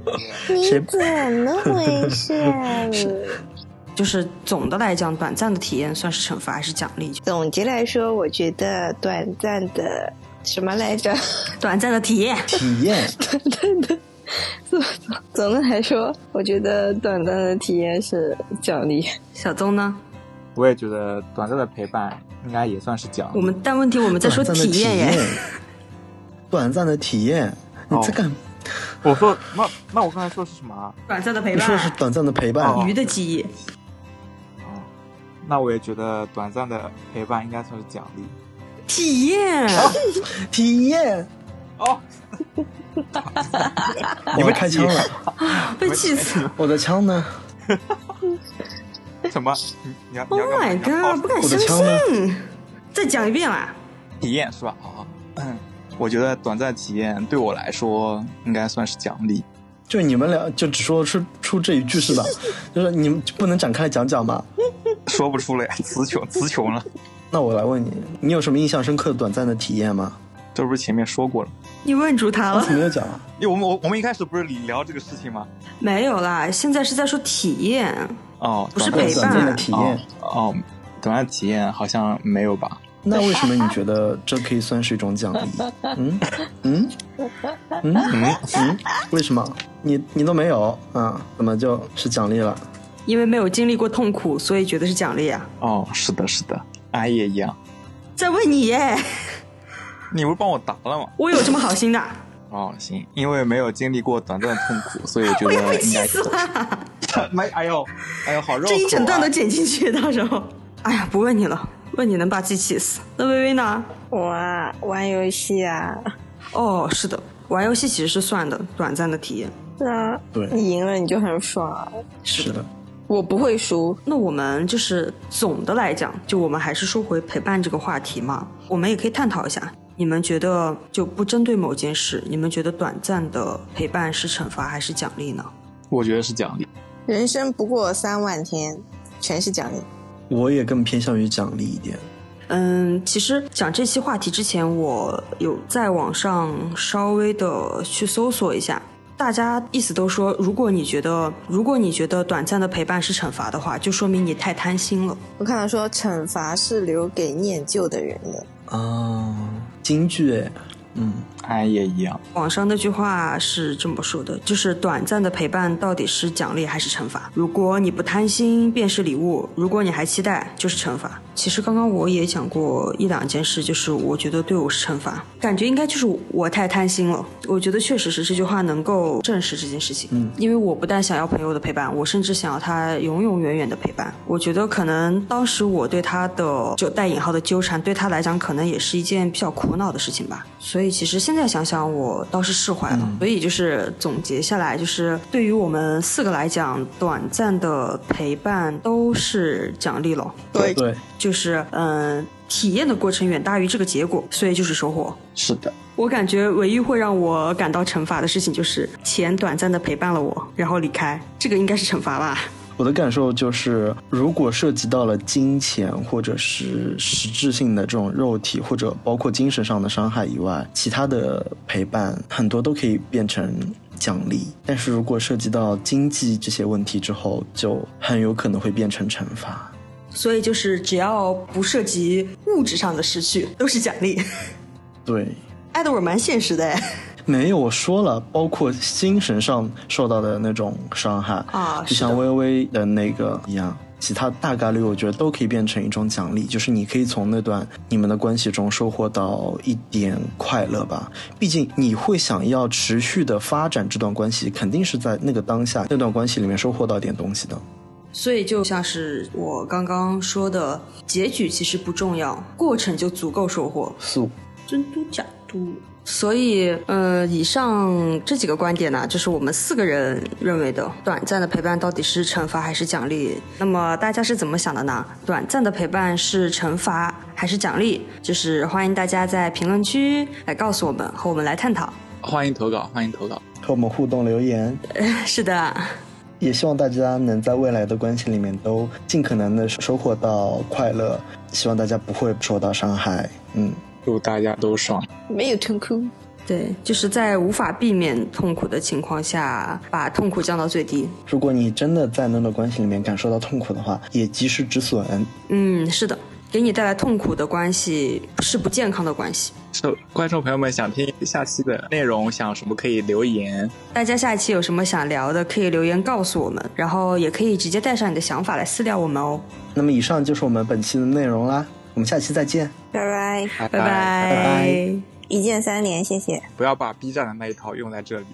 你 你怎么回事啊？你 就是总的来讲，短暂的体验算是惩罚还是奖励？总结来说，我觉得短暂的什么来着？短暂的体验，体验，短暂的。总总的来说，我觉得短暂的体验是奖励。小宗呢？我也觉得短暂的陪伴。应该也算是奖。我们但问题我们在说体验耶，短暂的体验。你在干？我说那那我刚才说的是什么？短暂的陪伴。你说是短暂的陪伴。鱼的记忆。哦，那我也觉得短暂的陪伴应该算是奖励。体验，体验。哦。你们开枪了，被气死！我的枪呢？什么？你要？Oh my god！不敢相信！再讲一遍啦。体验是吧？好，嗯，我觉得短暂体验对我来说应该算是奖励。就你们俩就只说出出这一句是吧？就是你们不能展开讲讲吗？说不出来，词穷，词穷了。那我来问你，你有什么印象深刻的短暂的体验吗？这不是前面说过了？你问住他了？没有讲。因为我们我我们一开始不是聊这个事情吗？没有啦，现在是在说体验。哦，不是陪伴的体验哦，短暂体验好像没有吧？那为什么你觉得这可以算是一种奖励？嗯嗯嗯嗯嗯，为什么？你你都没有啊？怎么就是奖励了？因为没有经历过痛苦，所以觉得是奖励啊？哦，是的，是的，俺也一样。在问你耶？你不是帮我答了吗？我有这么好心的？哦，行，因为没有经历过短暂痛苦，所以觉得 应该。死了！没，哎呦，哎呦，好肉！这一整段都剪进去，到时候。哎呀，不问你了，问你能把自己气死。那微微呢？我玩游戏啊。哦，是的，玩游戏其实是算的，短暂的体验。是啊，对，你赢了你就很爽。是的，我不会输。那我们就是总的来讲，就我们还是说回陪伴这个话题嘛，我们也可以探讨一下。你们觉得就不针对某件事，你们觉得短暂的陪伴是惩罚还是奖励呢？我觉得是奖励。人生不过三万天，全是奖励。我也更偏向于奖励一点。嗯，其实讲这期话题之前，我有在网上稍微的去搜索一下，大家意思都说，如果你觉得如果你觉得短暂的陪伴是惩罚的话，就说明你太贪心了。我看到说惩罚是留给念旧的人的啊，京剧哎，嗯。安也一样。网上那句话是这么说的，就是短暂的陪伴到底是奖励还是惩罚？如果你不贪心，便是礼物；如果你还期待，就是惩罚。其实刚刚我也讲过一两件事，就是我觉得对我是惩罚，感觉应该就是我太贪心了。我觉得确实是这句话能够证实这件事情。嗯，因为我不但想要朋友的陪伴，我甚至想要他永永远远的陪伴。我觉得可能当时我对他的就带引号的纠缠，对他来讲可能也是一件比较苦恼的事情吧。所以其实现现在想想，我倒是释怀了。所以就是总结下来，就是对于我们四个来讲，短暂的陪伴都是奖励了。对对，就是嗯，体验的过程远大于这个结果，所以就是收获。是的，我感觉唯一会让我感到惩罚的事情，就是钱短暂的陪伴了我，然后离开，这个应该是惩罚吧。我的感受就是，如果涉及到了金钱或者是实质性的这种肉体或者包括精神上的伤害以外，其他的陪伴很多都可以变成奖励。但是如果涉及到经济这些问题之后，就很有可能会变成惩罚。所以就是只要不涉及物质上的失去，都是奖励。对，爱德我蛮现实的。没有，我说了，包括精神上受到的那种伤害啊，就像微微的那个一样，其他大概率我觉得都可以变成一种奖励，就是你可以从那段你们的关系中收获到一点快乐吧。毕竟你会想要持续的发展这段关系，肯定是在那个当下那段关系里面收获到点东西的。所以就像是我刚刚说的，结局其实不重要，过程就足够收获。素真嘟假嘟。所以，呃，以上这几个观点呢，就是我们四个人认为的短暂的陪伴到底是惩罚还是奖励？那么大家是怎么想的呢？短暂的陪伴是惩罚还是奖励？就是欢迎大家在评论区来告诉我们，和我们来探讨。欢迎投稿，欢迎投稿，和我们互动留言。是的，也希望大家能在未来的关系里面都尽可能的收获到快乐，希望大家不会受到伤害。嗯。祝大家都爽，没有痛苦。对，就是在无法避免痛苦的情况下，把痛苦降到最低。如果你真的在那段关系里面感受到痛苦的话，也及时止损。嗯，是的，给你带来痛苦的关系是不健康的关系。是观众朋友们想听下期的内容，想什么可以留言。大家下一期有什么想聊的，可以留言告诉我们，然后也可以直接带上你的想法来私聊我们哦。那么以上就是我们本期的内容啦。我们下期再见，拜拜，拜拜拜，拜拜，一键三连，谢谢。不要把 B 站的那一套用在这里。